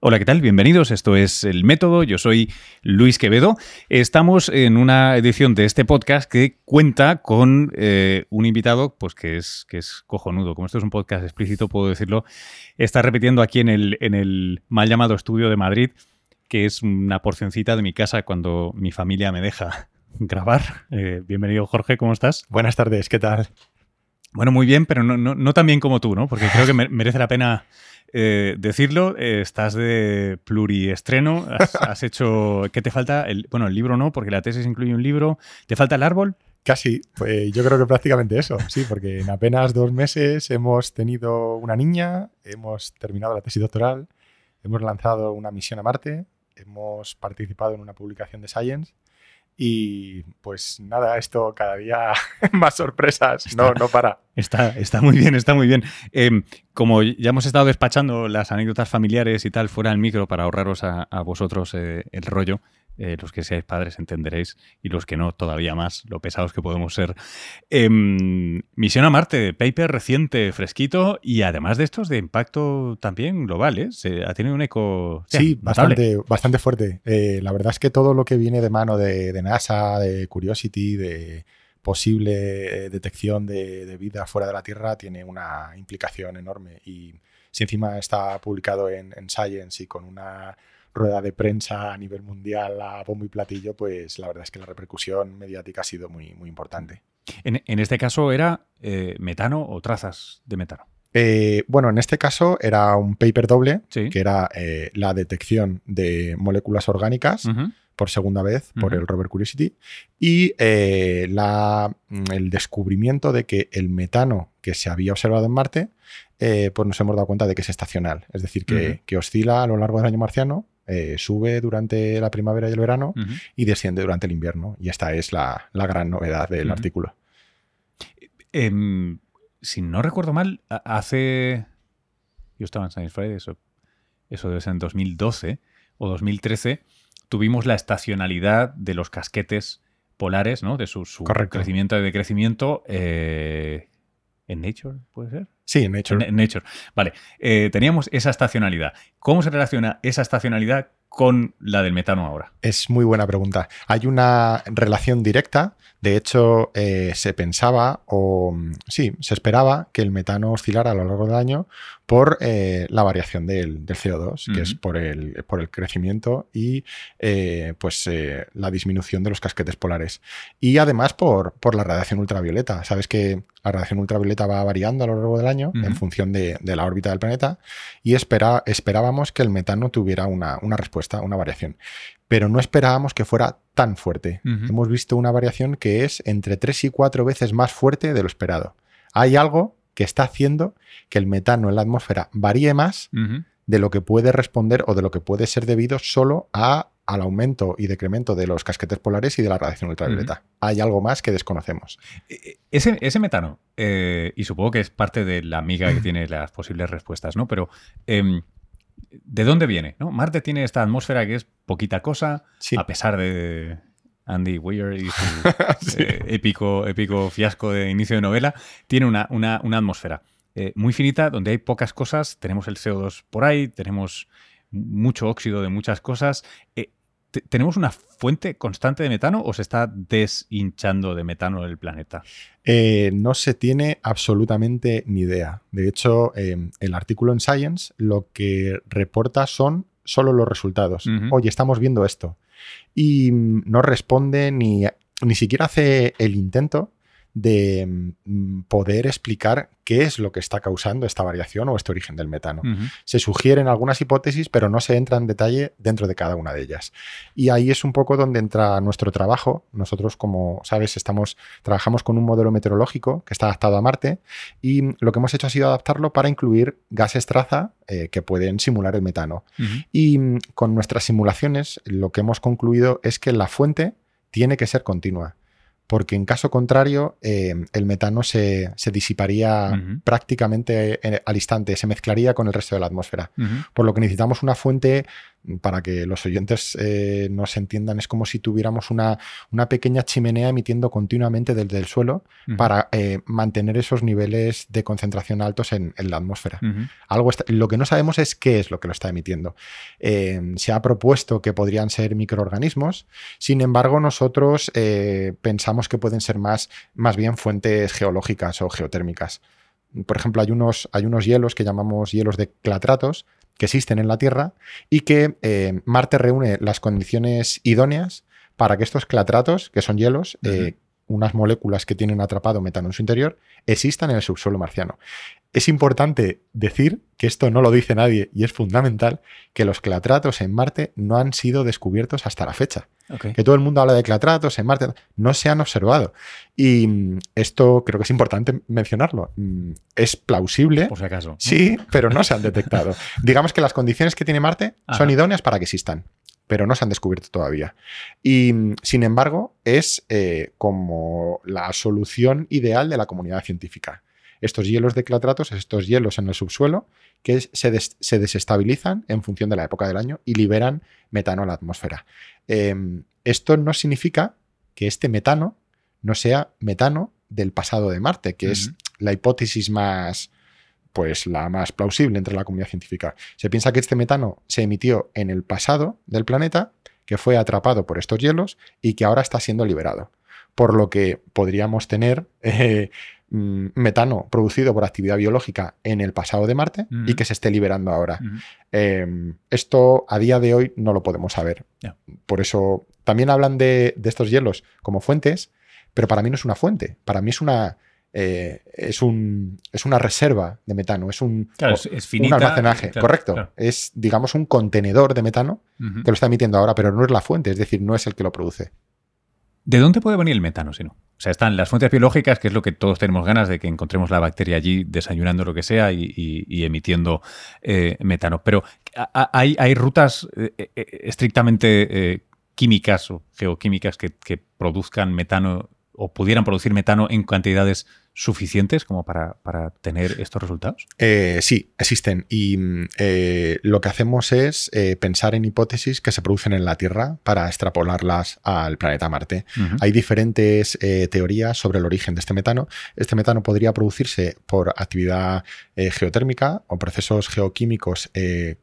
Hola, ¿qué tal? Bienvenidos. Esto es El Método. Yo soy Luis Quevedo. Estamos en una edición de este podcast que cuenta con eh, un invitado pues que es, que es cojonudo. Como esto es un podcast explícito, puedo decirlo. Está repitiendo aquí en el, en el mal llamado estudio de Madrid, que es una porcioncita de mi casa cuando mi familia me deja grabar. Eh, bienvenido, Jorge. ¿Cómo estás? Buenas tardes. ¿Qué tal? Bueno, muy bien, pero no, no, no tan bien como tú, ¿no? Porque creo que merece la pena eh, decirlo, eh, estás de pluriestreno, has, has hecho... ¿Qué te falta? El, bueno, el libro no, porque la tesis incluye un libro. ¿Te falta el árbol? Casi, pues yo creo que prácticamente eso, sí, porque en apenas dos meses hemos tenido una niña, hemos terminado la tesis doctoral, hemos lanzado una misión a Marte, hemos participado en una publicación de Science y pues nada, esto cada día más sorpresas, no, no para. Está, está muy bien, está muy bien. Eh, como ya hemos estado despachando las anécdotas familiares y tal fuera del micro para ahorraros a, a vosotros eh, el rollo, eh, los que seáis padres entenderéis y los que no todavía más, lo pesados que podemos ser. Eh, Misión a Marte, paper reciente, fresquito y además de estos de impacto también global, ¿eh? Se ha tenido un eco... Sí, bastante, bastante fuerte. Eh, la verdad es que todo lo que viene de mano de, de NASA, de Curiosity, de posible detección de, de, vida fuera de la Tierra tiene una implicación enorme y si encima está publicado en, en Science y con una rueda de prensa a nivel mundial a bombo y platillo, pues la verdad es que la repercusión mediática ha sido muy, muy importante. En, en este caso era eh, metano o trazas de metano. Eh, bueno, en este caso era un paper doble, sí. que era eh, la detección de moléculas orgánicas uh -huh. por segunda vez por uh -huh. el rover Curiosity y eh, la, el descubrimiento de que el metano que se había observado en Marte, pues nos hemos dado cuenta de que es estacional, es decir, que, uh -huh. que oscila a lo largo del año marciano eh, sube durante la primavera y el verano uh -huh. y desciende durante el invierno. Y esta es la, la gran novedad del uh -huh. artículo. Eh, si no recuerdo mal, hace. Yo estaba en Science Friday, eso, eso debe ser en 2012 o 2013. Tuvimos la estacionalidad de los casquetes polares, ¿no? De su, su crecimiento y decrecimiento. Eh, ¿En Nature, puede ser? Sí, en Nature. Nature. Vale. Eh, teníamos esa estacionalidad. ¿Cómo se relaciona esa estacionalidad con la del metano ahora? Es muy buena pregunta. Hay una relación directa. De hecho, eh, se pensaba, o sí, se esperaba que el metano oscilara a lo largo del año por eh, la variación del, del CO2, uh -huh. que es por el, por el crecimiento y eh, pues eh, la disminución de los casquetes polares. Y además por, por la radiación ultravioleta. Sabes que la radiación ultravioleta va variando a lo largo del año uh -huh. en función de, de, la órbita del planeta y espera, esperábamos que el metano tuviera una, una respuesta, una variación. Pero no esperábamos que fuera tan fuerte. Uh -huh. Hemos visto una variación que es entre 3 y 4 veces más fuerte de lo esperado. Hay algo que está haciendo que el metano en la atmósfera varíe más uh -huh. de lo que puede responder o de lo que puede ser debido solo a, al aumento y decremento de los casquetes polares y de la radiación ultravioleta. Uh -huh. Hay algo más que desconocemos. E, e, ese, ese metano, eh, y supongo que es parte de la amiga que tiene las posibles respuestas, ¿no? Pero... Eh, ¿De dónde viene? ¿no? Marte tiene esta atmósfera que es poquita cosa, sí. a pesar de Andy Weir y su sí. eh, épico, épico fiasco de inicio de novela. Tiene una, una, una atmósfera eh, muy finita donde hay pocas cosas. Tenemos el CO2 por ahí, tenemos mucho óxido de muchas cosas. Eh, ¿Tenemos una fuente constante de metano o se está deshinchando de metano el planeta? Eh, no se tiene absolutamente ni idea. De hecho, eh, el artículo en Science lo que reporta son solo los resultados. Uh -huh. Oye, estamos viendo esto. Y no responde ni, ni siquiera hace el intento de mm, poder explicar qué es lo que está causando esta variación o este origen del metano. Uh -huh. Se sugieren algunas hipótesis, pero no se entra en detalle dentro de cada una de ellas. Y ahí es un poco donde entra nuestro trabajo. Nosotros, como sabes, estamos, trabajamos con un modelo meteorológico que está adaptado a Marte y lo que hemos hecho ha sido adaptarlo para incluir gases traza eh, que pueden simular el metano. Uh -huh. Y mm, con nuestras simulaciones lo que hemos concluido es que la fuente tiene que ser continua porque en caso contrario eh, el metano se, se disiparía uh -huh. prácticamente en, al instante, se mezclaría con el resto de la atmósfera. Uh -huh. Por lo que necesitamos una fuente para que los oyentes eh, nos entiendan, es como si tuviéramos una, una pequeña chimenea emitiendo continuamente desde el suelo para eh, mantener esos niveles de concentración altos en, la atmósfera. Algo lo que no sabemos es qué es lo que lo está emitiendo. Eh, se ha propuesto que podrían ser microorganismos, sin embargo nosotros pensamos que pueden ser más, más bien fuentes geológicas o geotérmicas. Por ejemplo, hay unos, hay unos hielos que llamamos hielos de clatratos, que existen en la Tierra y que eh, Marte reúne las condiciones idóneas para que estos clatratos, que son hielos, eh, unas moléculas que tienen atrapado metano en su interior, existan en el subsuelo marciano. Es importante decir que esto no lo dice nadie y es fundamental que los clatratos en Marte no han sido descubiertos hasta la fecha. Que todo el mundo habla de clatratos en Marte, no se han observado. Y mm, esto creo que es importante mencionarlo. Mm, es plausible. Por si acaso. Sí, pero no se han detectado. Digamos que las condiciones que tiene Marte son idóneas para que existan pero no se han descubierto todavía. Y mm, sin embargo, es eh, como la solución ideal de la comunidad científica. Estos hielos de clatratos, estos hielos en el subsuelo, que se, desestabilizan en función de la época del año y liberan metano a la atmósfera. Em, esto no significa que este metano no sea metano del pasado de Marte, que es la hipótesis más, pues la más plausible entre la comunidad científica. Se piensa que este metano se emitió en el pasado del planeta, que fue atrapado por estos hielos y que ahora está siendo liberado. Por lo que podríamos tener eh, mm, metano producido por actividad biológica en el pasado de Marte y que se esté liberando ahora. Em, esto a día de hoy no lo podemos saber. Por eso también hablan de, de estos hielos como fuentes, pero para mí no es una fuente. Para mí es una eh, es, un, es una reserva de metano, es un, almacenaje, correcto. Es, digamos, un contenedor de metano que lo está emitiendo ahora, pero no es la fuente, es decir, no es el que lo produce. ¿De dónde puede venir el metano, si no? O sea, están las fuentes biológicas, que es lo que todos tenemos ganas de que encontremos la bacteria allí desayunando lo que sea y, emitiendo eh, metano. Pero hay, hay rutas eh, estrictamente químicas o geoquímicas que, que produzcan metano o pudieran producir metano en cantidades suficientes como para, tener estos resultados? Eh, sí, existen. Y mm, eh, lo que hacemos es eh, pensar en hipótesis que se producen en la Tierra para extrapolarlas al planeta Marte. Hay diferentes teorías sobre el origen de este metano. Este metano podría producirse por actividad geotérmica o procesos geoquímicos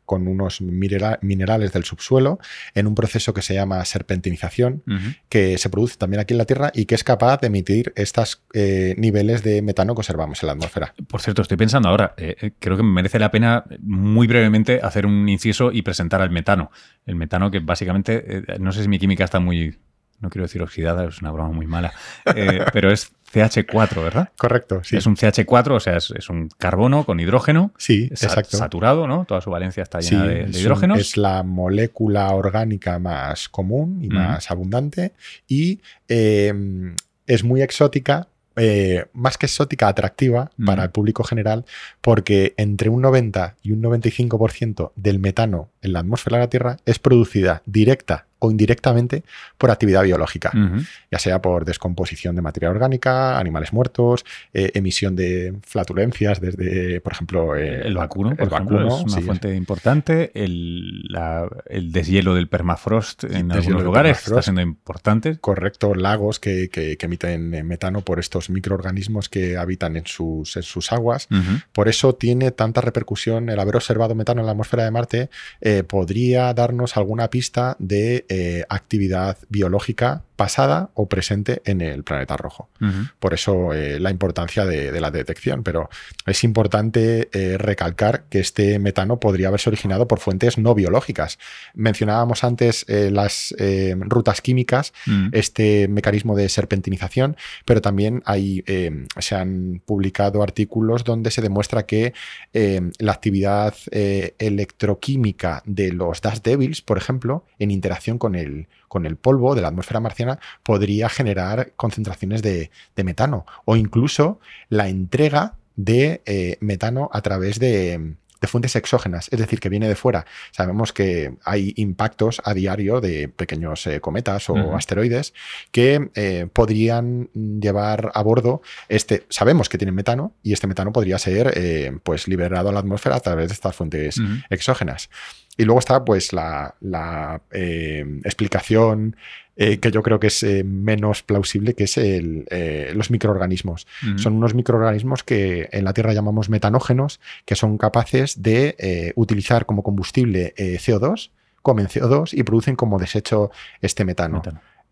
con unos minerales del subsuelo en un proceso que se llama serpentinización, que se produce también aquí en la Tierra y que es capaz de emitir estos niveles de metano conservamos en la atmósfera. Por cierto, estoy pensando ahora, eh, eh, creo que merece la pena muy brevemente hacer un inciso y presentar al metano. El metano que básicamente, eh, no sé si mi química está muy, no quiero decir oxidada, es una broma muy mala, pero es CH4, ¿verdad? Correcto, sí. Es un CH4, o sea, es, un carbono con hidrógeno. Sí, exacto. Saturado, ¿no? Toda su valencia está llena de, hidrógenos. es la molécula orgánica más común y más abundante y es muy exótica eh, más que exótica, atractiva para el público general, porque entre un 90 y un 95% del metano en la atmósfera de la Tierra es producida directa o indirectamente por actividad biológica, ya sea por descomposición de materia orgánica, animales muertos, eh, emisión de flatulencias desde, por ejemplo, eh, el vacuno, por ejemplo, es una fuente importante, el, deshielo del permafrost en algunos lugares está siendo importante. Correcto, lagos que, emiten eh, metano por estos microorganismos que habitan en sus, sus aguas. Por eso tiene tanta repercusión el haber observado metano en la atmósfera de Marte, podría darnos alguna pista de eh, actividad biológica pasada o presente en el planeta rojo. Por eso eh, la importancia de, la detección, pero es importante eh, recalcar que este metano podría haberse originado por fuentes no biológicas. Mencionábamos antes las rutas químicas, mm. este mecanismo de serpentinización, pero también hay, se han publicado artículos donde se demuestra que la actividad electroquímica de los Dust Devils, por ejemplo, en interacción con el, con el polvo de la atmósfera marciana podría generar concentraciones de, metano o incluso la entrega de eh, metano a través de, de fuentes exógenas, es decir, que viene de fuera. Sabemos que hay impactos a diario de pequeños eh, cometas o asteroides que eh, podrían llevar a bordo este. Sabemos que tienen metano y este metano podría ser eh, pues liberado a la atmósfera a través de estas fuentes exógenas. Y luego está pues la, explicación que yo creo que es menos plausible, que es el, los microorganismos. Son unos microorganismos que en la Tierra llamamos metanógenos, que son capaces de utilizar como combustible CO2 comen CO2 y producen como desecho este metano.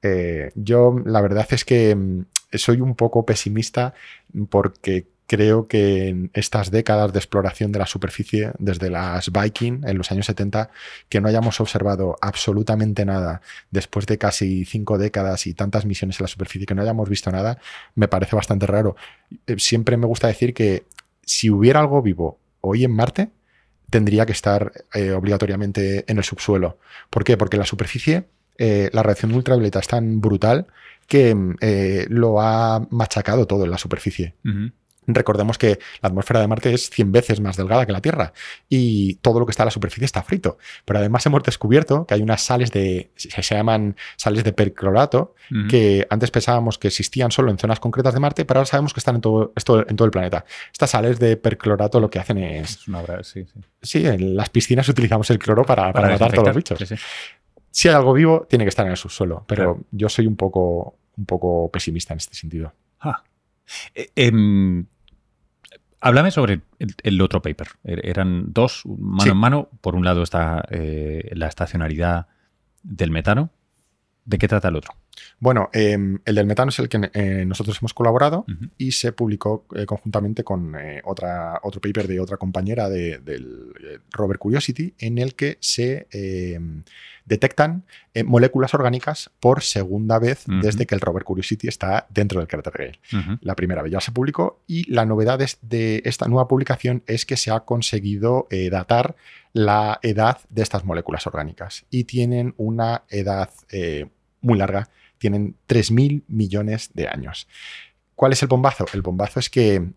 Eh, yo la verdad es que mm, soy un poco pesimista porque creo que en estas décadas de exploración de la superficie, desde las Viking en los años 70, que no hayamos observado absolutamente nada después de casi cinco décadas y tantas misiones en la superficie, que no hayamos visto nada, me parece bastante raro. Eh, siempre me gusta decir que si hubiera algo vivo hoy en Marte, tendría que estar eh, obligatoriamente en el subsuelo. ¿Por qué? Porque la superficie eh, la reacción ultravioleta es tan brutal que eh, lo ha machacado todo en la superficie. Recordemos que la atmósfera de Marte es 100 veces más delgada que la Tierra y todo lo que está en la superficie está frito. Pero además hemos descubierto que hay unas sales de, se llaman sales de perclorato, que antes pensábamos que existían solo en zonas concretas de Marte, pero ahora sabemos que están en todo, en todo el planeta. Estas sales de perclorato lo que hacen es... es una sí, sí. sí, en las piscinas utilizamos el cloro para, para, matar todos los bichos. Si hay algo vivo, tiene que estar en el subsuelo, pero yo soy un poco, un poco pesimista en este sentido. Ah. Eh, em, háblame sobre el, otro paper. Er, eran dos, mano en mano. Por un lado está eh, la estacionalidad del metano. ¿De qué trata el otro? Bueno, em, el del metano es el que eh, nosotros hemos colaborado y se publicó conjuntamente con otra, otro paper de otra compañera del Robert Curiosity en el que se em, detectan eh, moléculas orgánicas por segunda vez desde que el rover Curiosity está dentro del cráter Gale. La primera vez ya se publicó y la novedad de esta nueva publicación es que se ha conseguido eh, datar la edad de estas moléculas orgánicas y tienen una edad eh, muy larga, tienen 3.000 millones de años. ¿Cuál es el bombazo? El bombazo es que,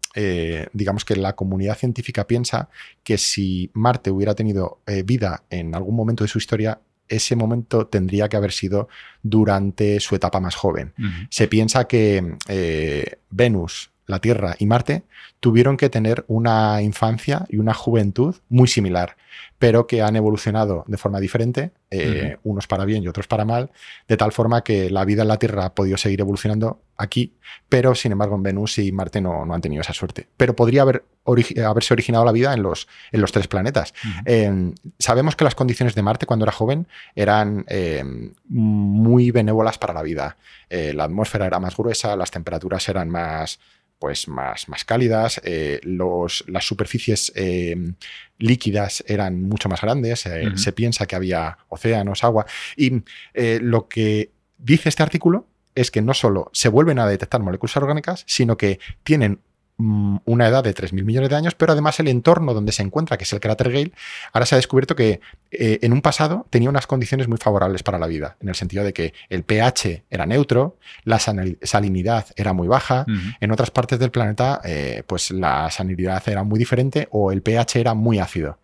digamos que la comunidad científica piensa que si Marte hubiera tenido vida en algún momento de su historia, ese momento tendría que haber sido durante su etapa más joven. Se piensa que eh, Venus, la Tierra y Marte tuvieron que tener una infancia y una juventud muy similar pero que han evolucionado de forma diferente, eh, unos para bien y otros para mal, de tal forma que la vida en la Tierra ha podido seguir evolucionando aquí, pero sin embargo en Venus y Marte no, no han tenido esa suerte. Pero podría haber haberse originado la vida en los, en los tres planetas. Em, sabemos que las condiciones de Marte cuando era joven eran em, muy benévolas para la vida. Eh, la atmósfera era más gruesa, las temperaturas eran más pues más, más cálidas, eh, los, las superficies eh, líquidas eran mucho más grandes, eh, se piensa que había océanos, agua, y lo que dice este artículo es que no solo se vuelven a detectar moléculas orgánicas, sino que tienen una edad de 3.000 millones de años, pero además el entorno donde se encuentra, que es el cráter Gale, ahora se ha descubierto que eh, en un pasado tenía unas condiciones muy favorables para la vida, en el sentido de que el pH era neutro, la salinidad era muy baja, en otras partes del planeta eh, pues la salinidad era muy diferente o el pH era muy ácido.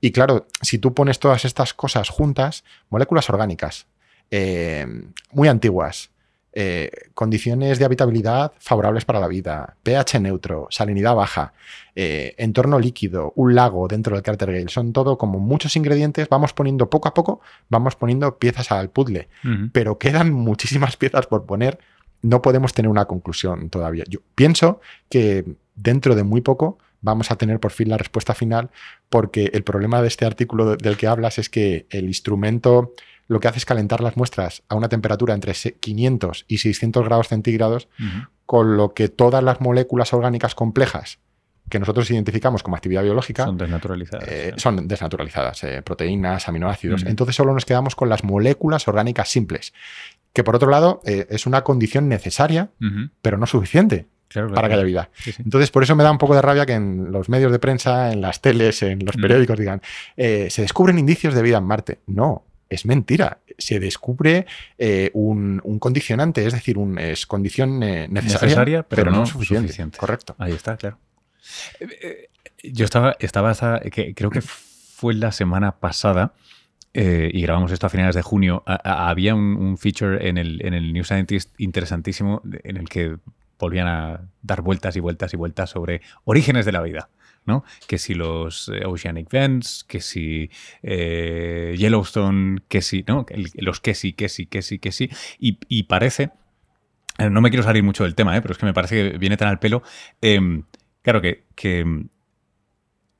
Y claro, si tú pones todas estas cosas juntas, moléculas orgánicas, eh, muy antiguas, eh, condiciones de habitabilidad favorables para la vida, pH neutro, salinidad baja, eh, entorno líquido, un lago dentro del cráter Gale. Son todo como muchos ingredientes. Vamos poniendo poco a poco, vamos poniendo piezas al puzzle. Pero quedan muchísimas piezas por poner. No podemos tener una conclusión todavía. Yo pienso que dentro de muy poco vamos a tener por fin la respuesta final, porque el problema de este artículo del que hablas es que el instrumento lo que hace es calentar las muestras a una temperatura entre 500 y 600 grados centígrados, con lo que todas las moléculas orgánicas complejas que nosotros identificamos como actividad biológica son desnaturalizadas. Eh, son desnaturalizadas, eh, proteínas, aminoácidos. Entonces solo nos quedamos con las moléculas orgánicas simples, que por otro lado eh, es una condición necesaria, pero no suficiente. para que haya vida. Entonces, por eso me da un poco de rabia que en los medios de prensa, en las teles, en los periódicos digan, se descubren indicios de vida en Marte. No, es mentira. Se descubre eh, un, condicionante, es decir, un, es condición eh, necesaria, pero, no, suficiente. Correcto. Ahí está, claro. Eh, Yo estaba, estaba hasta, que creo que fue la semana pasada, y grabamos esto a finales de junio, había un, feature en el, en el New Scientist interesantísimo en el que volvían a dar vueltas y vueltas y vueltas sobre orígenes de la vida. Que si los eh, Oceanic Vents, que si eh, Yellowstone, que si, ¿no? Los que sí, que sí, que sí, que sí. Y, parece, no me quiero salir mucho del tema, pero es que me parece que viene tan al pelo. Em, claro que, que,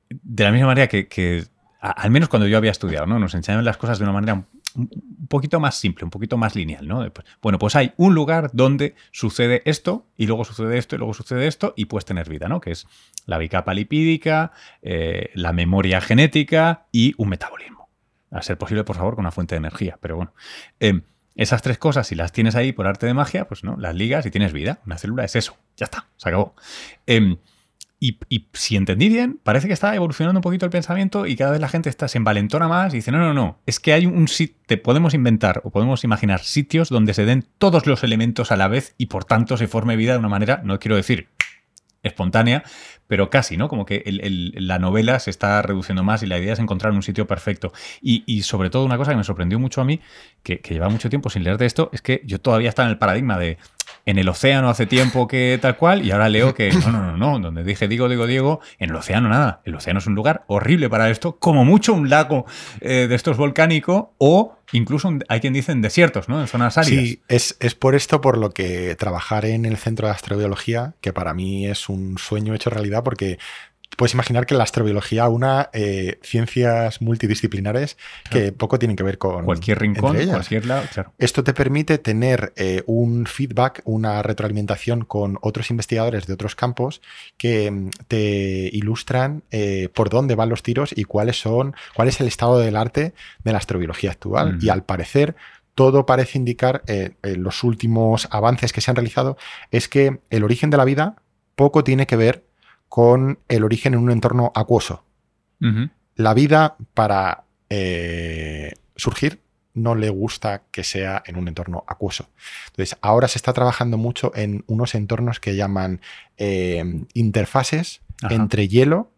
de la misma manera que, al menos cuando yo había estudiado, ¿no? Nos enseñaban las cosas de una manera un poquito más simple, un poquito más lineal, ¿no? Bueno, pues hay un lugar donde sucede esto y luego sucede esto y luego sucede esto y puedes tener vida, ¿no? Que es la bicapa lipídica, eh, la memoria genética y un metabolismo. A ser posible, por favor, con una fuente de energía. Pero bueno, em, esas tres cosas, si las tienes ahí por arte de magia, pues no, las ligas y tienes vida. Una célula es eso. Ya está, se acabó. Em, y, si entendí bien, parece que está evolucionando un poquito el pensamiento y cada vez la gente está, se envalentona más y dice, no, no, no, es que hay un sitio, podemos inventar o podemos imaginar sitios donde se den todos los elementos a la vez y por tanto se forme vida de una manera, no quiero decir espontánea, pero casi, ¿no? Como que la novela se está reduciendo más y la idea es encontrar un sitio perfecto. Y, sobre todo una cosa que me sorprendió mucho a mí, que, que lleva mucho tiempo sin leer de esto, es que yo todavía estaba en el paradigma de en el océano hace tiempo que tal cual, y ahora leo que no, no, no, no, donde dije digo, digo, digo, en el océano nada. El océano es un lugar horrible para esto, como mucho un lago eh, de estos volcánico o incluso hay quien dice en desiertos, ¿no? En zonas áridas. Sí, es, es por esto por lo que trabajar en el centro de astrobiología, que para mí es un sueño hecho realidad, porque puedes imaginar que la astrobiología una eh, ciencias multidisciplinares que poco tienen que ver con cualquier rincón, cualquier lado. Claro. Esto te permite tener eh, un feedback, una retroalimentación con otros investigadores de otros campos que mm, te ilustran eh, por dónde van los tiros y cuáles son, cuál es el estado del arte de la astrobiología actual. Y al parecer todo parece indicar, en los últimos avances que se han realizado, es que el origen de la vida poco tiene que ver con el origen en un entorno acuoso. La vida, para eh, surgir, no le gusta que sea en un entorno acuoso. Entonces, ahora se está trabajando mucho en unos entornos que llaman eh, interfaces entre hielo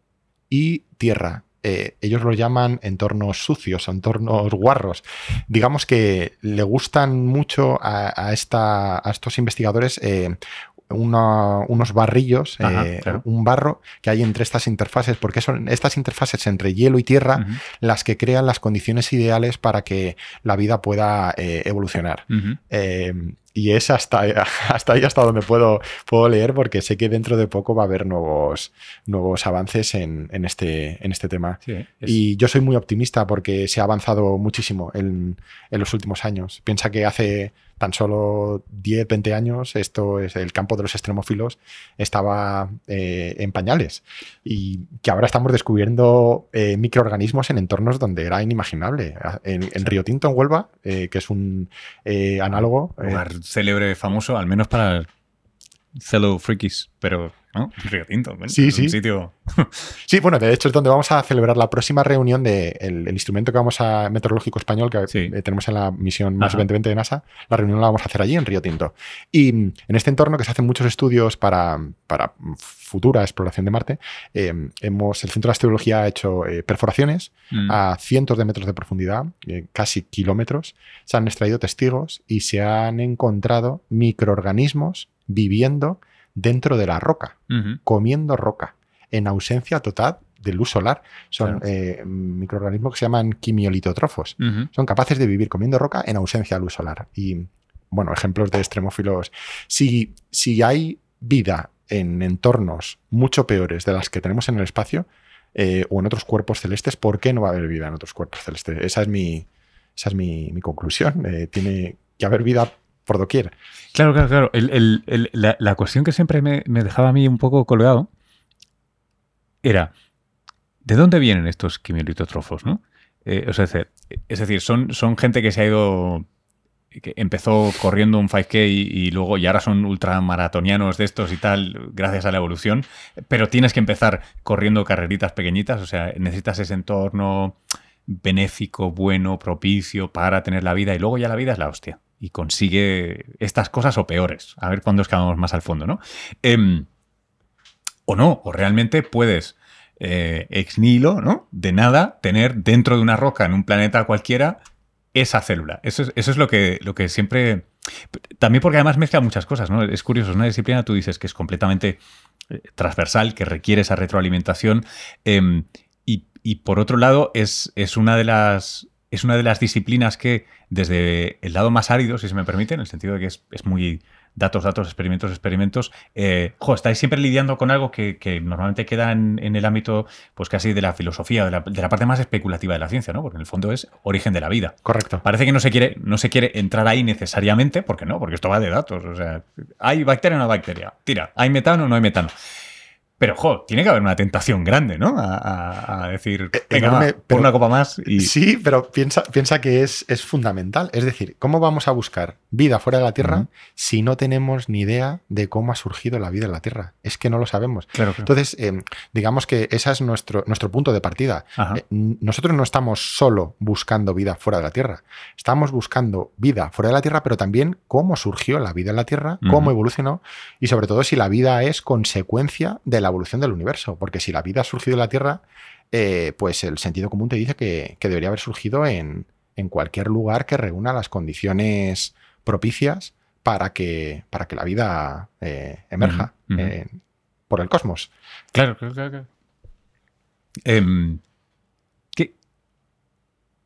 y tierra. Eh, ellos lo llaman entornos sucios, entornos guarros. Digamos que le gustan mucho a, estos investigadores unos barrillos, eh, un barro que hay entre estas interfaces, porque son estas interfaces entre hielo y tierra las que crean las condiciones ideales para que la vida pueda eh, evolucionar. Eh, y es hasta, hasta ahí hasta donde puedo, puedo leer, porque sé que dentro de poco va a haber nuevos, nuevos avances en, este, en este tema. Y yo soy muy optimista porque se ha avanzado muchísimo en, en los últimos años. Piensa que hace tan solo 10, 20 años, esto es el campo de los extremófilos, estaba eh, en pañales. Y que ahora estamos descubriendo eh, microorganismos en entornos donde era inimaginable. En, Río Tinto, en Huelva, eh, que es un análogo. Lugar célebre, famoso, al menos para fellow freakies, pero ¿no? Río Tinto, sí, sí. Un sitio... sí, bueno, de hecho es donde vamos a celebrar la próxima reunión del de instrumento que vamos a meteorológico español que eh, tenemos en la misión más 2020 de NASA. La reunión la vamos a hacer allí en Río Tinto. Y mm, en este entorno que se hacen muchos estudios para, para futura exploración de Marte, eh, hemos, el Centro de Astrobiología ha hecho eh, perforaciones mm. a cientos de metros de profundidad, casi kilómetros. Se han extraído testigos y se han encontrado microorganismos viviendo dentro de la roca, comiendo roca, en ausencia total de luz solar. Son eh, microorganismos que se llaman quimiolitotrofos. Son capaces de vivir comiendo roca en ausencia de luz solar. Y, bueno, ejemplos de extremófilos. Si, si hay vida en entornos mucho peores de las que tenemos en el espacio eh, o en otros cuerpos celestes, ¿por qué no va a haber vida en otros cuerpos celestes? Esa es mi, esa es mi, conclusión. Eh, tiene que haber vida por doquier. Claro, claro, claro. la, cuestión que siempre me, dejaba a mí un poco colgado era, ¿de dónde vienen estos quimiolitotrofos? ¿no? Eh, es decir, son, gente que se ha ido que empezó corriendo un 5K y, luego y ahora son ultramaratonianos de estos y tal, gracias a la evolución, pero tienes que empezar corriendo carreritas pequeñitas, o sea, necesitas ese entorno benéfico, bueno, propicio para tener la vida y luego ya la vida es la hostia y consigue estas cosas o peores. A ver cuándo escalamos más al fondo, ¿no? Em, o no, o realmente puedes eh, ex nihilo, ¿no? De nada, tener dentro de una roca en un planeta cualquiera esa célula. Eso es, eso es lo, que, lo que siempre... También porque además mezcla muchas cosas, ¿no? Es curioso, es una disciplina, tú dices que es completamente eh, transversal, que requiere esa retroalimentación. Em, y, por otro lado, es, es, una de las, es una de las disciplinas que, desde el lado más árido, si se me permite, en el sentido de que es, es muy datos, datos, experimentos, experimentos. Eh, estáis siempre lidiando con algo que, normalmente queda en, el ámbito, pues casi de la filosofía, de la, de la, parte más especulativa de la ciencia, ¿no? Porque en el fondo es origen de la vida. Correcto. Parece que no se quiere, no se quiere entrar ahí necesariamente, porque no, porque esto va de datos. O sea, ¿hay bacteria o no bacteria? Tira, ¿hay metano o no hay metano? Pero, jo, tiene que haber una tentación grande, ¿no? A, decir, eh, venga, por una copa más. Y... Sí, pero piensa, piensa que es, es, fundamental. Es decir, ¿cómo vamos a buscar vida fuera de la Tierra si no tenemos ni idea de cómo ha surgido la vida en la Tierra? Es que no lo sabemos. Entonces, em, digamos que ese es nuestro, nuestro punto de partida. Eh, nosotros no estamos solo buscando vida fuera de la Tierra. Estamos buscando vida fuera de la Tierra, pero también cómo surgió la vida en la Tierra, cómo evolucionó y sobre todo si la vida es consecuencia de la evolución del universo, porque si la vida ha surgido en la Tierra, eh, pues el sentido común te dice que, debería haber surgido en, cualquier lugar que reúna las condiciones propicias para que, para que la vida eh, emerja por el cosmos. Claro, claro, claro. Em, ¿qué,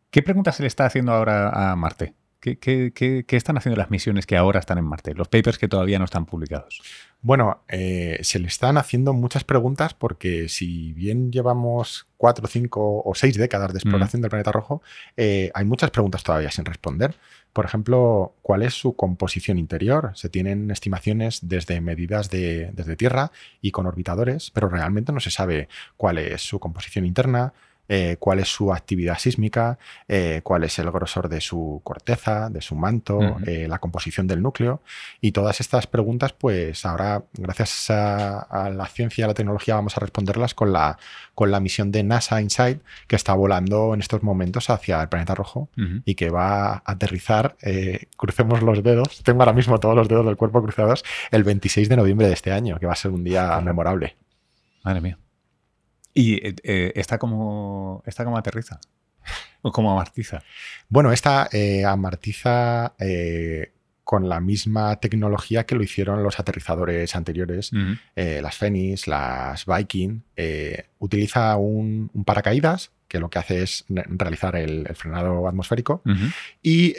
¿Qué pregunta se le está haciendo ahora a Marte? ¿Qué, están haciendo las misiones que ahora están en Marte? Los papers que todavía no están publicados. Bueno, eh, se le están haciendo muchas preguntas porque si bien llevamos cuatro, cinco o seis décadas de exploración del planeta rojo, eh, hay muchas preguntas todavía sin responder. Por ejemplo, ¿cuál es su composición interior? Se tienen estimaciones desde medidas de, desde Tierra y con orbitadores, pero realmente no se sabe cuál es su composición interna, eh, cuál es su actividad sísmica, eh, cuál es el grosor de su corteza, de su manto, eh, la composición del núcleo. Y todas estas preguntas, pues ahora, gracias a, la ciencia y a la tecnología, vamos a responderlas con la, con la misión de NASA InSight, que está volando en estos momentos hacia el planeta rojo y que va a aterrizar, crucemos los dedos, tengo ahora mismo todos los dedos del cuerpo cruzados, el 26 de noviembre de este año, que va a ser un día memorable. Madre mía. ¿Y eh, eh, está, como, está como aterriza? ¿O como amartiza? Bueno, esta eh, amartiza con la misma tecnología que lo hicieron los aterrizadores anteriores, las Fenix, las Viking. utiliza un, paracaídas que lo que hace es realizar el, frenado atmosférico y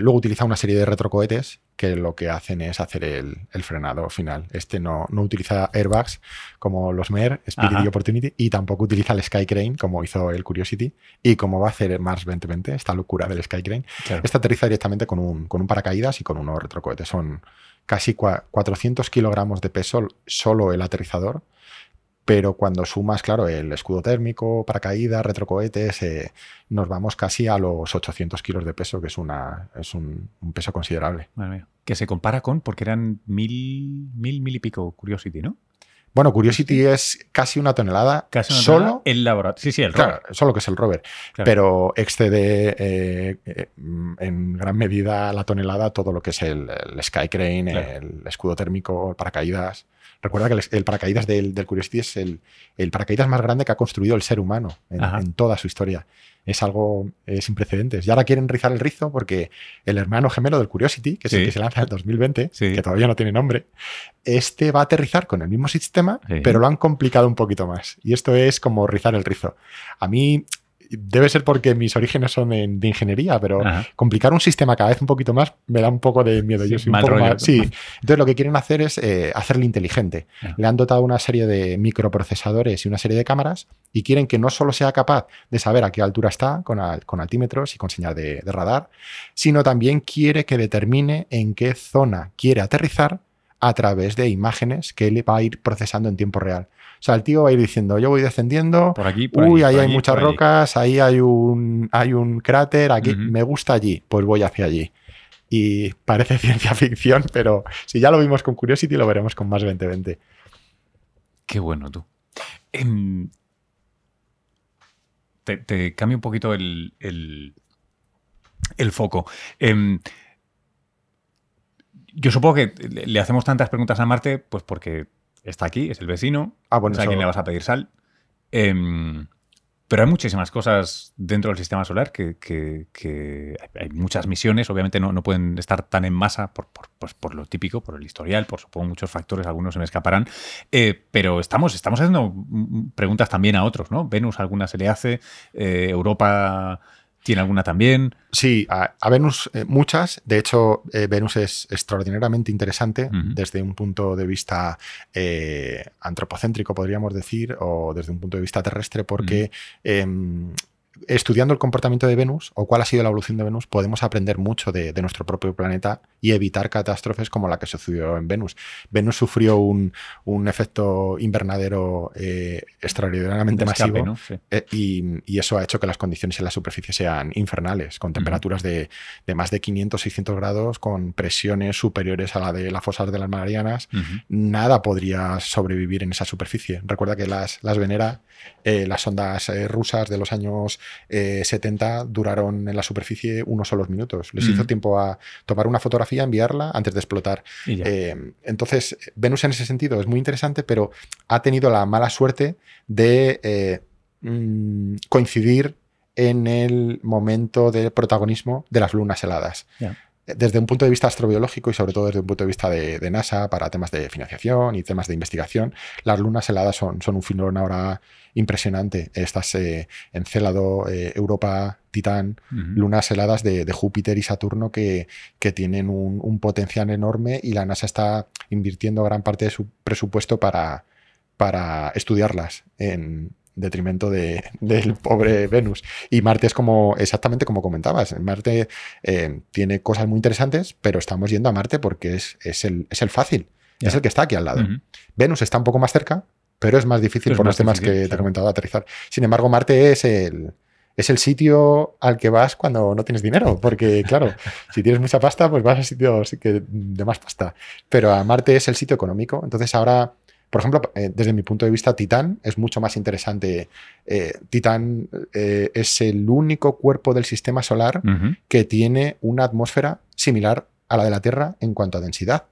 luego utiliza una serie de retrocohetes que lo que hacen es hacer el, frenado final. Este no, no, utiliza airbags como los MER, Spirit y Opportunity, y tampoco utiliza el Skycrane como hizo el Curiosity, y como va a hacer Mars 2020, esta locura del Skycrane. Este aterriza directamente con un, con un paracaídas y con unos retrocohetes. Son casi 400 kilogramos de peso solo el aterrizador pero cuando sumas, claro, el escudo térmico, paracaídas, retrocohetes, eh, nos vamos casi a los 800 kilos de peso, que es, una, es un, peso considerable. Que se compara con, porque eran mil, mil, mil y pico Curiosity, ¿no? Bueno, Curiosity es casi una tonelada. Casi una solo el laboratorio. Sí, sí, el rover. solo que es el rover. Pero excede eh, eh, en gran medida la tonelada todo lo que es el, el Skycrane, el escudo térmico, el paracaídas. Recuerda que el, paracaídas del, Curiosity es el, paracaídas más grande que ha construido el ser humano en, toda su historia. Es algo sin precedentes. Y ahora quieren rizar el rizo porque el hermano gemelo del Curiosity, que es el que se lanza en el 2020, que todavía no tiene nombre, este va a aterrizar con el mismo sistema, pero lo han complicado un poquito más. Y esto es como rizar el rizo. A mí debe ser porque mis orígenes son de ingeniería, pero complicar un sistema cada vez un poquito más me da un poco de miedo. Sí, sí. Entonces lo que quieren hacer es eh, hacerle inteligente. Le han dotado una serie de microprocesadores y una serie de cámaras y quieren que no solo sea capaz de saber a qué altura está con, altímetros y con señal de radar, sino también quiere que determine en qué zona quiere aterrizar a través de imágenes que él va a ir procesando en tiempo real. O sea, el tío va a ir diciendo, yo voy descendiendo, por aquí, uy, ahí hay muchas rocas, ahí hay un, hay un cráter, aquí me gusta allí, pues voy hacia allí. Y parece ciencia ficción, pero si ya lo vimos con Curiosity, lo veremos con más 2020. Qué bueno tú. Em, te, cambio un poquito el, el, foco. Em, yo supongo que le hacemos tantas preguntas a Marte, pues porque está aquí, es el vecino, ah, bueno, a quién le vas a pedir sal. Em, pero hay muchísimas cosas dentro del sistema solar que, hay muchas misiones, obviamente no, pueden estar tan en masa por, pues por, lo típico, por el historial, por supongo muchos factores, algunos se me escaparán, eh, pero estamos, estamos haciendo preguntas también a otros, ¿no? Venus alguna se le hace, eh, Europa ¿Tiene alguna también? Sí, a, Venus eh, muchas. De hecho, eh, Venus es extraordinariamente interesante desde un punto de vista eh, antropocéntrico, podríamos decir, o desde un punto de vista terrestre, porque estudiando el comportamiento de Venus o cuál ha sido la evolución de Venus, podemos aprender mucho de, nuestro propio planeta y evitar catástrofes como la que sucedió en Venus. Venus sufrió un, efecto invernadero eh, extraordinariamente masivo eh, y, eso ha hecho que las condiciones en la superficie sean infernales, con temperaturas de, más de 500, 600 grados, con presiones superiores a la de las fosas de las Marianas. Nada podría sobrevivir en esa superficie. Recuerda que las, las Venera, eh, las ondas rusas de los años 70 eh, duraron en la superficie unos solos minutos. Les hizo tiempo a tomar una fotografía, enviarla antes de explotar. Eh, entonces, Venus en ese sentido es muy interesante, pero ha tenido la mala suerte de eh, mm, coincidir en el momento del protagonismo de las lunas heladas desde un punto de vista astrobiológico y sobre todo desde un punto de vista de, NASA para temas de financiación y temas de investigación, las lunas heladas son, son un filón ahora impresionante. Estas eh, Encélado, eh, Europa, Titán, lunas heladas de, Júpiter y Saturno que, que tienen un, potencial enorme y la NASA está invirtiendo gran parte de su presupuesto para, para estudiarlas en, detrimento de, del pobre Venus. Y Marte es como, exactamente como comentabas, Marte eh, tiene cosas muy interesantes, pero estamos yendo a Marte porque es, es, el, es el, fácil, es el que está aquí al lado. Venus está un poco más cerca, pero es más difícil por los temas que te he comentado aterrizar. Sin embargo, Marte es el, es el sitio al que vas cuando no tienes dinero, porque claro, si tienes mucha pasta, pues vas a sitios de más pasta. Pero a Marte es el sitio económico, entonces ahora por ejemplo, eh, desde mi punto de vista, Titán es mucho más interesante. Eh, Titán eh, es el único cuerpo del sistema solar que tiene una atmósfera similar a la de la Tierra en cuanto a densidad.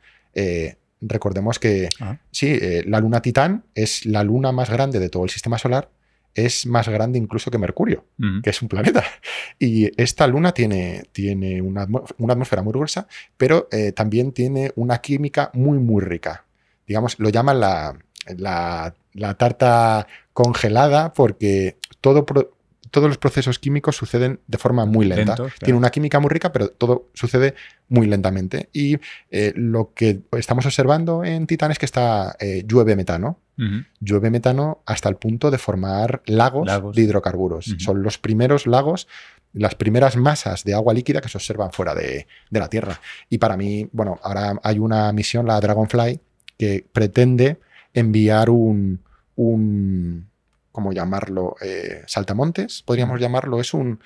recordemos que ah. sí, la luna Titán es la luna más grande de todo el sistema solar, es más grande incluso que Mercurio, que es un planeta. Y esta luna tiene, tiene una, una, atmósfera muy gruesa, pero también tiene una química muy, muy rica digamos, lo llaman la, la, tarta congelada porque todo, todos los procesos químicos suceden de forma muy lenta. Tiene una química muy rica, pero todo sucede muy lentamente. Y eh, lo que estamos observando en Titán es que está, eh, llueve metano. Llueve metano hasta el punto de formar lagos, de hidrocarburos. Son los primeros lagos las primeras masas de agua líquida que se observan fuera de, de, la Tierra. Y para mí, bueno, ahora hay una misión, la Dragonfly, que pretende enviar un, un ¿cómo llamarlo? Eh, saltamontes, podríamos llamarlo. Es un,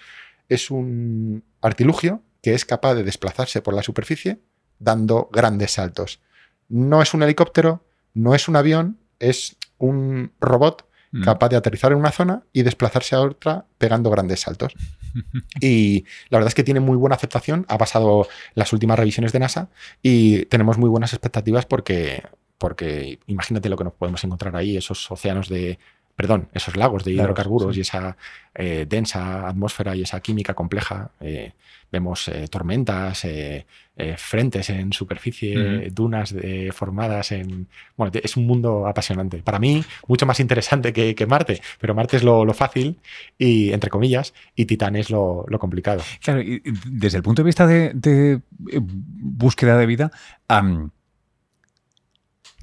es un artilugio que es capaz de desplazarse por la superficie dando grandes saltos. No es un helicóptero, no es un avión, es un robot mm. capaz de aterrizar en una zona y desplazarse a otra pegando grandes saltos. y la verdad es que tiene muy buena aceptación, ha pasado las últimas revisiones de NASA y tenemos muy buenas expectativas porque porque imagínate lo que nos podemos encontrar ahí, esos océanos de, perdón, esos lagos de hidrocarburos y esa eh, densa atmósfera y esa química compleja. Eh, vemos eh, tormentas, frentes en superficie, dunas formadas en... Bueno, es un mundo apasionante. Para mí, mucho más interesante que, Marte, pero Marte es lo, fácil, y entre comillas, y Titán es lo, complicado. Claro, y desde el punto de vista de, búsqueda de vida,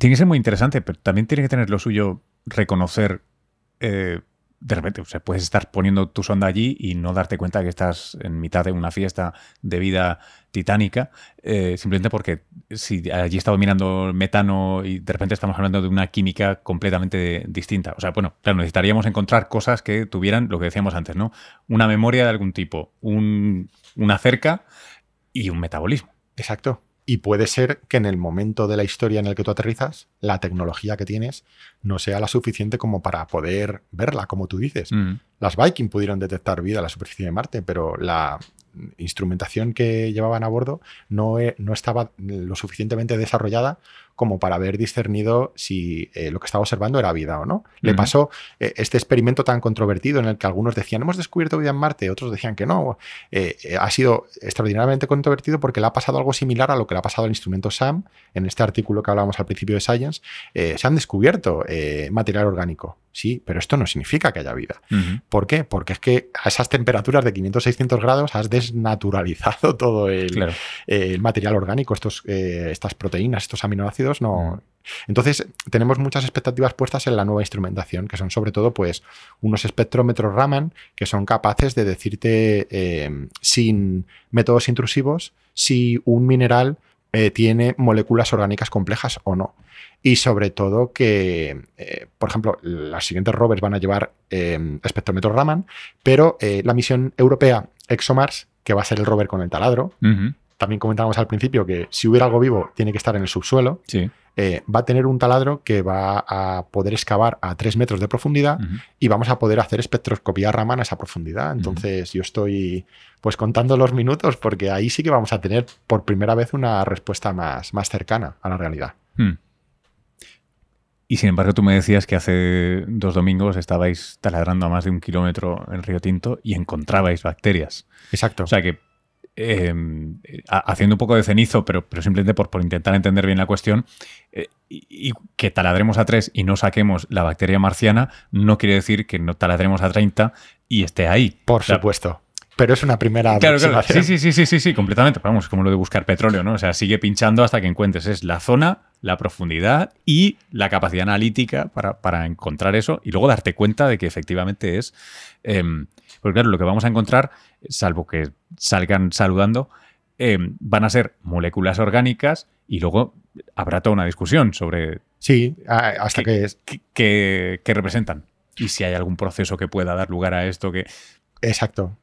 tiene que ser muy interesante, pero también tiene que tener lo suyo reconocer. Eh, de repente, o sea, puedes estar poniendo tu sonda allí y no darte cuenta que estás en mitad de una fiesta de vida titánica, eh, simplemente porque si allí estado mirando metano y de repente estamos hablando de una química completamente distinta. O sea, bueno, claro, necesitaríamos encontrar cosas que tuvieran lo que decíamos antes, ¿no? Una memoria de algún tipo, una cerca y un metabolismo. Exacto. Y puede ser que en el momento de la historia en el que tú aterrizas, la tecnología que tienes no sea la suficiente como para poder verla, como tú dices. Mm. Las Viking pudieron detectar vida en la superficie de Marte, pero la instrumentación que llevaban a bordo no, e, no estaba lo suficientemente desarrollada como para haber discernido si eh, lo que estaba observando era vida o no. Le pasó eh, este experimento tan controvertido en el que algunos decían, hemos descubierto vida en Marte, otros decían que no. Eh, ha sido extraordinariamente controvertido porque le ha pasado algo similar a lo que le ha pasado al instrumento SAM. En este artículo que hablábamos al principio de Science, se han descubierto material orgánico. Sí, pero esto no significa que haya vida. ¿Por qué? Porque es que a esas temperaturas de 500-600 grados has desnaturalizado todo el, material orgánico, estos, estas proteínas, estos aminoácidos. No. Entonces, tenemos muchas expectativas puestas en la nueva instrumentación, que son sobre todo pues, unos espectrómetros Raman que son capaces de decirte eh, sin métodos intrusivos si un mineral eh, tiene moléculas orgánicas complejas o no. Y sobre todo que, eh, por ejemplo, las siguientes rovers van a llevar eh, espectrómetros Raman, pero la misión europea ExoMars, que va a ser el rover con el taladro, también comentábamos al principio que si hubiera algo vivo tiene que estar en el subsuelo, va a tener un taladro que va a poder excavar a 3 metros de profundidad y vamos a poder hacer espectroscopía Raman a esa profundidad. Entonces yo estoy pues contando los minutos porque ahí sí que vamos a tener por primera vez una respuesta más, más cercana a la realidad. Hmm. Y sin embargo, tú me decías que hace dos domingos estabais taladrando a más de un kilómetro en Río Tinto y encontrabais bacterias. Exacto. O sea que, em, haciendo un poco de cenizo, pero, pero simplemente por, por intentar entender bien la cuestión, eh, y, que taladremos a 3 y no saquemos la bacteria marciana, no quiere decir que no taladremos a 30 y esté ahí. Por supuesto pero es una primera claro, claro. Sí, sí, sí, sí, sí, sí, completamente. Vamos, como lo de buscar petróleo, ¿no? O sea, sigue pinchando hasta que encuentres. Es la zona, la profundidad y la capacidad analítica para, encontrar eso y luego darte cuenta de que efectivamente es. Em, porque claro, lo que vamos a encontrar, salvo que salgan saludando, em, van a ser moléculas orgánicas y luego habrá toda una discusión sobre. Sí, hasta que, que, que representan. Y si hay algún proceso que pueda dar lugar a esto que. Exacto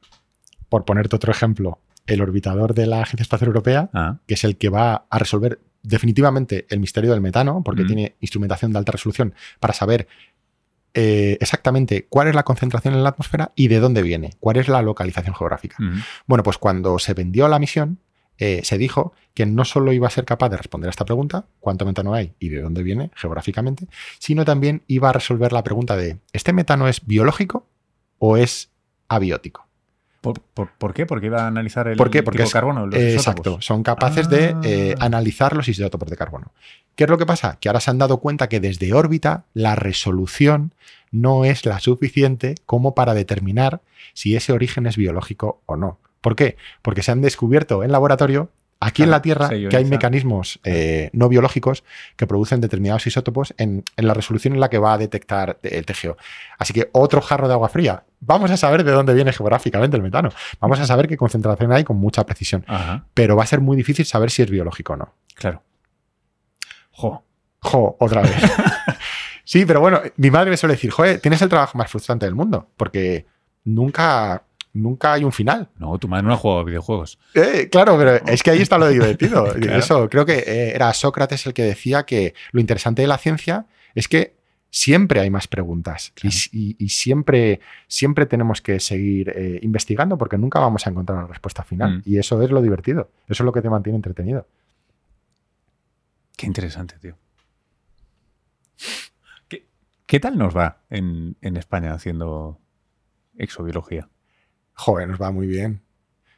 por ponerte otro ejemplo, el orbitador de la Agencia Espacial Europea, ah. que es el que va a resolver definitivamente el misterio del metano, porque mm. tiene instrumentación de alta resolución para saber eh, exactamente cuál es la concentración en la atmósfera y de dónde viene, cuál es la localización geográfica. Bueno, pues cuando se vendió la misión, eh, se dijo que no solo iba a ser capaz de responder a esta pregunta, cuánto metano hay y de dónde viene geográficamente, sino también iba a resolver la pregunta de, ¿este metano es biológico o es abiótico? ¿Por, qué? Porque iba a analizar el tipo de carbono. exacto, son capaces de eh, ah. analizar los isótopos de carbono. ¿Qué es lo que pasa? Que ahora se han dado cuenta que desde órbita la resolución no es la suficiente como para determinar si ese origen es biológico o no. ¿Por qué? Porque se han descubierto en laboratorio Aquí en la Tierra, que hay mecanismos eh, no biológicos que producen determinados isótopos en, la resolución en la que va a detectar el TGO. Así que otro jarro de agua fría. Vamos a saber de dónde viene geográficamente el metano. Vamos a saber qué concentración hay con mucha precisión. Pero va a ser muy difícil saber si es biológico o no. Claro. Jo. Jo, otra vez. sí, pero bueno, mi madre me suele decir, joder, tienes el trabajo más frustrante del mundo, porque nunca nunca hay un final. No, tu madre no ha jugado a videojuegos. Eh, claro, pero es que ahí está lo divertido. Eso, creo que eh, era Sócrates el que decía que lo interesante de la ciencia es que siempre hay más preguntas y, siempre, siempre tenemos que seguir eh, investigando porque nunca vamos a encontrar una respuesta final. Mm. Y eso es lo divertido. Eso es lo que te mantiene entretenido. Qué interesante, tío. ¿Qué, tal nos va en España haciendo exobiología? Joder, nos va muy bien.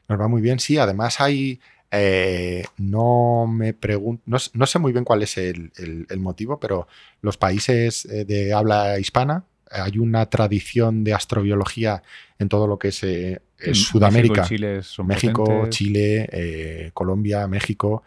Nos va muy bien, sí. Además hay... Eh, no me pregunto, no, sé muy bien cuál es el, motivo, pero los países eh, de habla hispana hay una tradición de astrobiología en todo lo que es eh, Sudamérica. México, Chile, México, Chile Colombia, México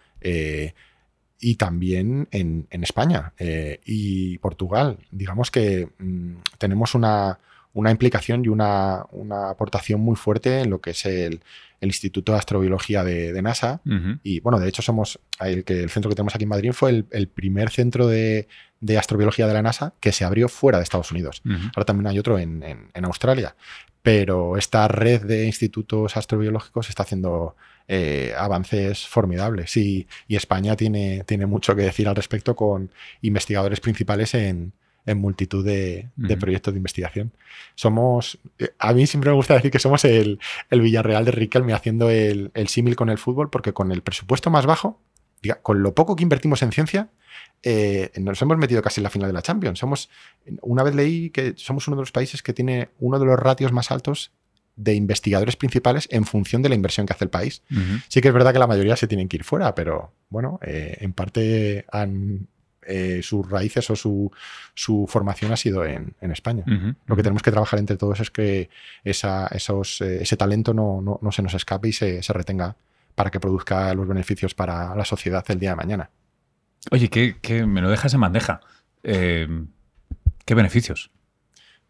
y también en, España y Portugal. Digamos que mm, tenemos una, una implicación y una, aportación muy fuerte en lo que es el, Instituto de Astrobiología de, NASA. Y bueno, de hecho somos el, que, el centro que tenemos aquí en Madrid fue el, primer centro de, astrobiología de la NASA que se abrió fuera de Estados Unidos. Ahora también hay otro en, Australia. Pero esta red de institutos astrobiológicos está haciendo eh, avances formidables y, España tiene, tiene mucho que decir al respecto con investigadores principales en, en multitud de, proyectos de investigación. Somos, eh, a mí siempre me gusta decir que somos el, Villarreal de Riquelme haciendo el, símil con el fútbol, porque con el presupuesto más bajo con lo poco que invertimos en ciencia, eh, nos hemos metido casi en la final de la Champions. Somos, una vez leí que somos uno de los países que tiene uno de los ratios más altos de investigadores principales en función de la inversión que hace el país. Sí que es verdad que la mayoría se tienen que ir fuera, pero bueno, eh, en parte han, eh, sus raíces o su, formación ha sido en, España. Lo que tenemos que trabajar entre todos es que esos, ese talento no, se nos escape y se, se retenga para que produzca los beneficios para la sociedad el día de mañana. Oye, ¿qué, me lo dejas en bandeja? Eh, ¿Qué beneficios?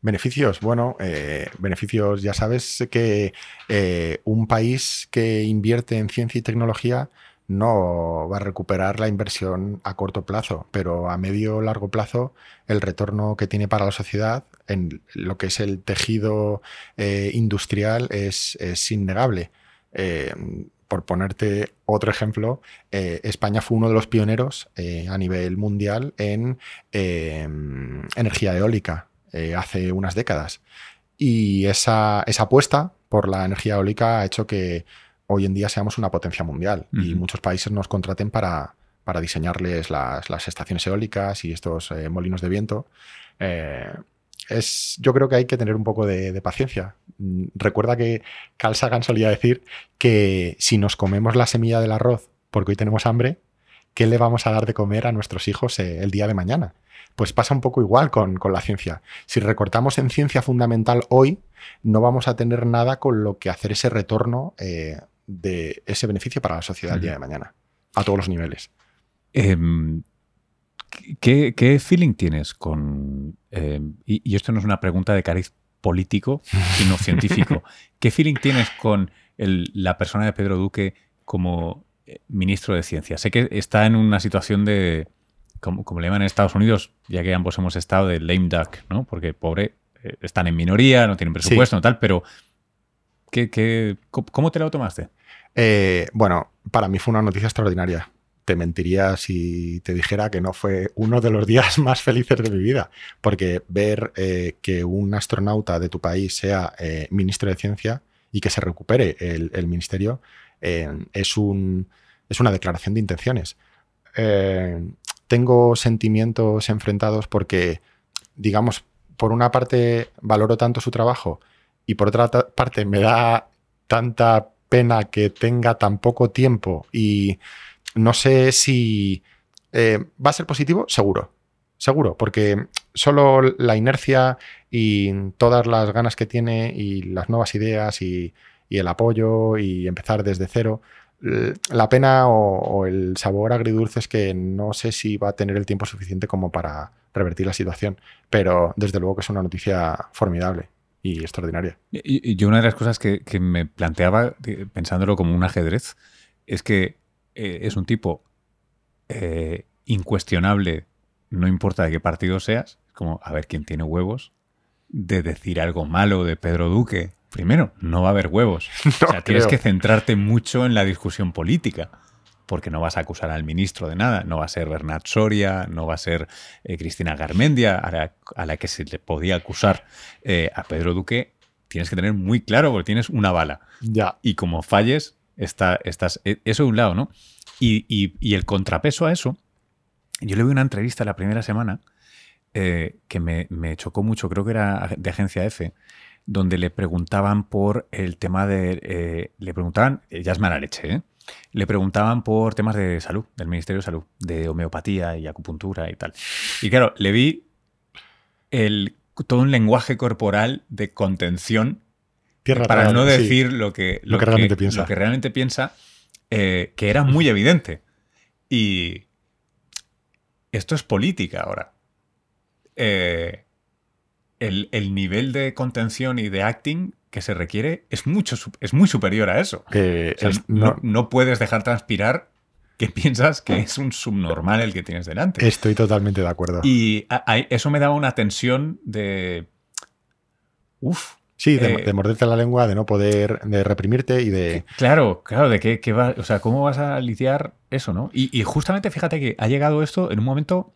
Beneficios, bueno, eh, beneficios, ya sabes que eh, un país que invierte en ciencia y tecnología no va a recuperar la inversión a corto plazo, pero a medio o largo plazo el retorno que tiene para la sociedad en lo que es el tejido industrial es, es innegable por ponerte otro ejemplo, eh, España fue uno de los pioneros eh, a nivel mundial en em, energía eólica eh, hace unas décadas. Y esa, apuesta por la energía eólica ha hecho que hoy en día seamos una potencia mundial y muchos países nos contraten para, para diseñarles las, las, estaciones eólicas y estos molinos de viento es, yo creo que hay que tener un poco de, paciencia. Mm, recuerda que Carl Sagan solía decir que si nos comemos la semilla del arroz porque hoy tenemos hambre, ¿qué le vamos a dar de comer a nuestros hijos eh, el día de mañana? Pues pasa un poco igual con, la ciencia. Si recortamos en ciencia fundamental hoy, no vamos a tener nada con lo que hacer ese retorno eh, de ese beneficio para la sociedad el día de mañana, a todos los niveles. Em, ¿Qué, feeling tienes con... Eh, y, esto no es una pregunta de cariz político, sino científico. ¿Qué feeling tienes con la persona de Pedro Duque como eh, ministro de Ciencia? Sé que está en una situación de, como, le llaman en Estados Unidos, ya que ambos hemos estado de lame duck, ¿no? Porque, pobre, eh, están en minoría, no tienen presupuesto, no tal, pero ¿qué, cómo te lo tomaste? Bueno, para mí fue una noticia extraordinaria te mentiría si te dijera que no fue uno de los días más felices de mi vida, porque ver eh, que un astronauta de tu país sea eh, ministro de ciencia y que se recupere el, ministerio eh, es, un, es, una declaración de intenciones. tengo sentimientos enfrentados porque, digamos, por una parte valoro tanto su trabajo y por otra parte me da tanta pena que tenga tan poco tiempo y no sé si eh, va a ser positivo, seguro. Seguro, porque solo la inercia y todas las ganas que tiene y las nuevas ideas y, el apoyo y empezar desde cero, la pena o, el sabor agridulce es que no sé si va a tener el tiempo suficiente como para revertir la situación, pero desde luego que es una noticia formidable y extraordinaria. Y, yo una de las cosas que, que me planteaba, pensándolo como un ajedrez, es que eh, es un tipo eh, incuestionable, no importa de qué partido seas, como a ver quién tiene huevos de decir algo malo de Pedro Duque. Primero, no va a haber huevos. o sea, tienes que centrarte mucho en la discusión política, porque no vas a acusar al ministro de nada. No va a ser Bernat Soria, no va a ser eh, Cristina Garmendia, a la, que se le podía acusar a Pedro Duque. Tienes que tener muy claro, porque tienes una bala. Ya. Y como falles, Está, estás, e, eso de un lado, ¿no? Y, el contrapeso a eso, yo le vi una entrevista la primera semana eh, que me, chocó mucho, creo que era de Agencia F, donde le preguntaban por el tema de... Eh, le preguntaban, ya es mala leche, ¿eh? Le preguntaban por temas de salud, del Ministerio de Salud, de homeopatía y acupuntura y tal. Y claro, le vi el, todo un lenguaje corporal de contención para no decir lo, que, lo, que, realmente piensa. Lo que realmente piensa, eh, que era muy evidente. Y esto es política ahora. Eh, el, nivel de contención y de acting que se requiere es, mucho, es muy superior a eso. no, puedes dejar transpirar que piensas que es un subnormal el que tienes delante. Estoy totalmente de acuerdo. Y eso me daba una tensión de... Uf, Sí, de, eh, morderte la lengua, de no poder, de reprimirte y de... Claro, claro, de qué, va, o sea, cómo vas a lidiar eso, ¿no? Y, justamente fíjate que ha llegado esto en un momento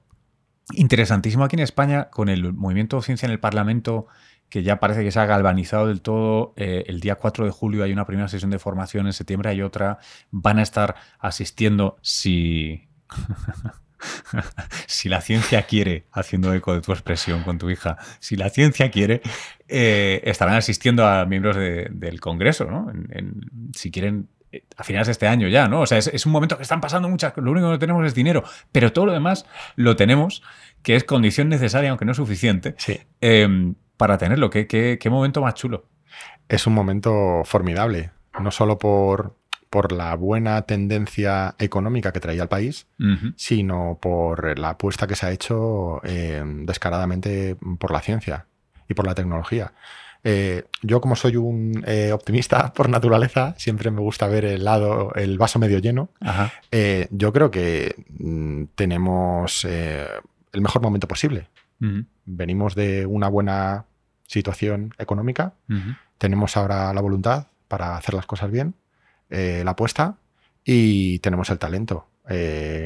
interesantísimo aquí en España con el movimiento Ciencia en el Parlamento que ya parece que se ha galvanizado del todo. Eh, el día 4 de julio hay una primera sesión de formación, en septiembre hay otra. Van a estar asistiendo si... si la ciencia quiere, haciendo eco de tu expresión con tu hija, si la ciencia quiere, eh, estarán asistiendo a miembros del Congreso, ¿no? si quieren eh, a finales de este año ya, ¿no? O sea, es, un momento que están pasando muchas lo único que no tenemos es dinero, pero todo lo demás lo tenemos, que es condición necesaria, aunque no suficiente, em, para tenerlo. ¿Qué, qué, momento más chulo. Es un momento formidable, no solo por, por la buena tendencia económica que traía el país, sino por la apuesta que se ha hecho em, descaradamente por la ciencia y por la tecnología. Eh, yo, como soy un eh, optimista por naturaleza, siempre me gusta ver el lado, el vaso medio lleno. Eh, yo creo que mm, tenemos el mejor momento posible. Venimos de una buena situación económica, tenemos ahora la voluntad para hacer las cosas bien, la apuesta y tenemos el talento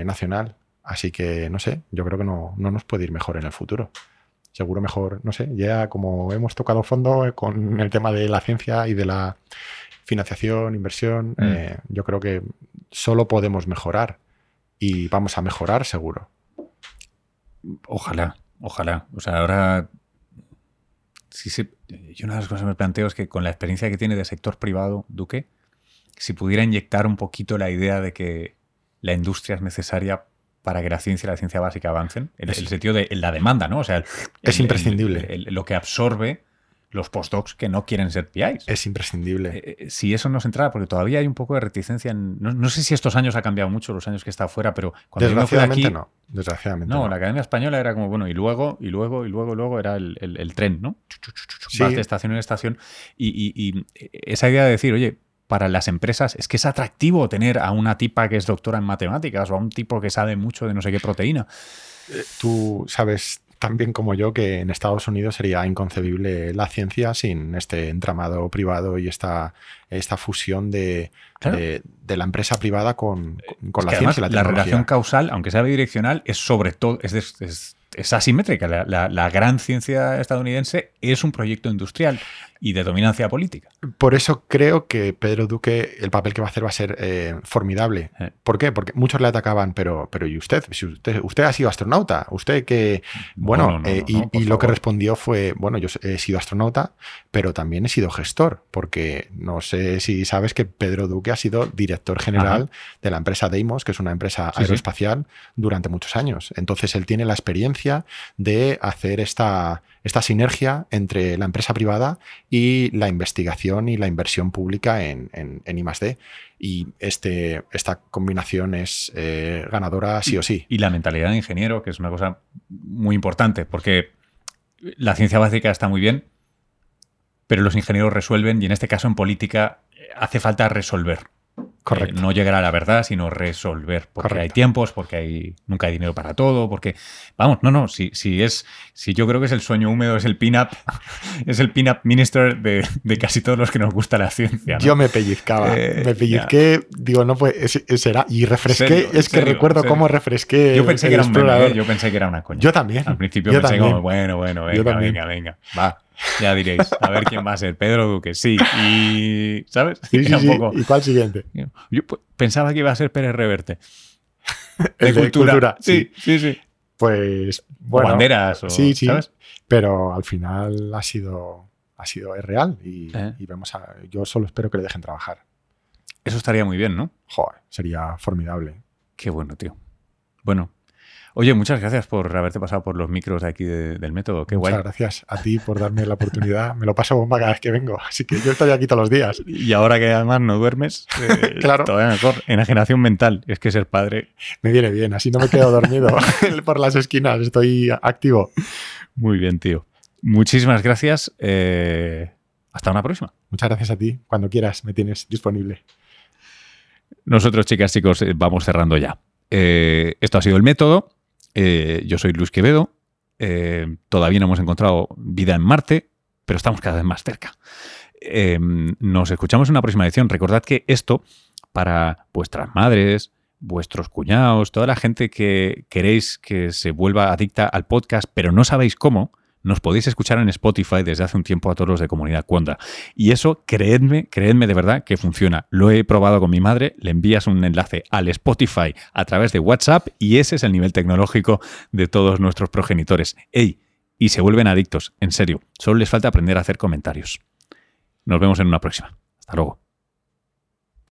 nacional. Así que, no sé, yo creo que no nos puede ir mejor en el futuro seguro mejor, no sé, ya como hemos tocado fondo con el tema de la ciencia y de la financiación, inversión, mm. eh, yo creo que solo podemos mejorar y vamos a mejorar seguro. Ojalá, ojalá. O sea, ahora si se, yo una de las cosas que me planteo es que con la experiencia que tiene de sector privado, Duque, si pudiera inyectar un poquito la idea de que la industria es necesaria para que la ciencia y la ciencia básica avancen, en el, sentido de la demanda, ¿no? O sea, es imprescindible. lo que absorbe los postdocs que no quieren ser PIs. Es imprescindible. Eh, eh, si eso no se entra, porque todavía hay un poco de reticencia. En, no, sé si estos años ha cambiado mucho, los años que está fuera, pero cuando Desgraciadamente no. Desgraciadamente no, la Academia Española era como, bueno, y luego, y luego, y luego, luego era el, tren, ¿no? Sí. de estación en estación. y esa idea de decir, oye, para las empresas es que es atractivo tener a una tipa que es doctora en matemáticas o a un tipo que sabe mucho de no sé qué proteína. Eh, tú sabes tan bien como yo que en Estados Unidos sería inconcebible la ciencia sin este entramado privado y esta, esta fusión de, de, la empresa privada con, con la ciencia y la tecnología. La relación causal, aunque sea bidireccional, es sobre todo, es, es, es asimétrica. La, la, gran ciencia estadounidense es un proyecto industrial y de dominancia política. Por eso creo que Pedro Duque, el papel que va a hacer va a ser eh, formidable. Eh. ¿Por qué? Porque muchos le atacaban, pero, pero ¿y usted? Si usted, usted ha sido astronauta, usted que... Bueno, eh, y, lo que respondió fue, bueno, yo he sido astronauta, pero también he sido gestor, porque no sé si sabes que Pedro Duque ha sido director general de la empresa Deimos, que es una empresa aeroespacial, durante muchos años. Entonces él tiene la experiencia de hacer esta esta sinergia entre la empresa privada y la investigación y la inversión pública en, en, en I+.D. Y este, esta combinación es eh, ganadora sí o sí. Y la mentalidad de ingeniero, que es una cosa muy importante, porque la ciencia básica está muy bien, pero los ingenieros resuelven y en este caso en política hace falta resolver. Correcto. no llegar a la verdad, sino resolver. Porque hay tiempos, porque hay, nunca hay dinero para todo, porque. Vamos, no, no. Si, si es. Si yo creo que es el sueño húmedo, es el pin-up. es el pin-up minister de, casi todos los que nos gusta la ciencia. Yo me pellizcaba. Eh, me pellizqué, digo, no pues será. Y refresqué. es que recuerdo cómo refresqué. Yo pensé, que era un ¿eh? yo pensé que era una coña. Yo también. Al principio pensé como, bueno, bueno, venga, venga, venga. Va. Ya diréis, a ver quién va a ser. Pedro Duque, sí. Y, ¿sabes? Sí, sí, ¿Y cuál siguiente? Yo pensaba que iba a ser Pérez Reverte. De, cultura. Sí, sí, sí. Pues, bueno. banderas o, sí, sí. Pero al final ha sido, ha sido, es real y, eh. y vemos a, yo solo espero que le dejen trabajar. Eso estaría muy bien, ¿no? Joder, sería formidable. Qué bueno, tío. Bueno, Oye, muchas gracias por haberte pasado por los micros de aquí del método. Qué muchas gracias a ti por darme la oportunidad. Me lo paso bomba cada vez que vengo, así que yo estoy aquí todos los días. Y ahora que además no duermes, eh, claro. todavía mejor. Enajenación mental. Es que ser padre. Me viene bien, así no me quedo dormido por las esquinas, estoy activo. Muy bien, tío. Muchísimas gracias. Eh, hasta una próxima. Muchas gracias a ti. Cuando quieras, me tienes disponible. Nosotros, chicas, chicos, eh, vamos cerrando ya. esto ha sido el método. Eh, yo soy Luis Quevedo. Eh, todavía no hemos encontrado vida en Marte, pero estamos cada vez más cerca. Eh, nos escuchamos en una próxima edición. Recordad que esto, para vuestras madres, vuestros cuñados, toda la gente que queréis que se vuelva adicta al podcast, pero no sabéis cómo, nos podéis escuchar en Spotify desde hace un tiempo a todos los de Comunidad Cuonda. Y eso, creedme, creedme de verdad que funciona. Lo he probado con mi madre, le envías un enlace al Spotify a través de WhatsApp y ese es el nivel tecnológico de todos nuestros progenitores. ¡Ey! Y se vuelven adictos, en serio. Solo les falta aprender a hacer comentarios. Nos vemos en una próxima. Hasta luego.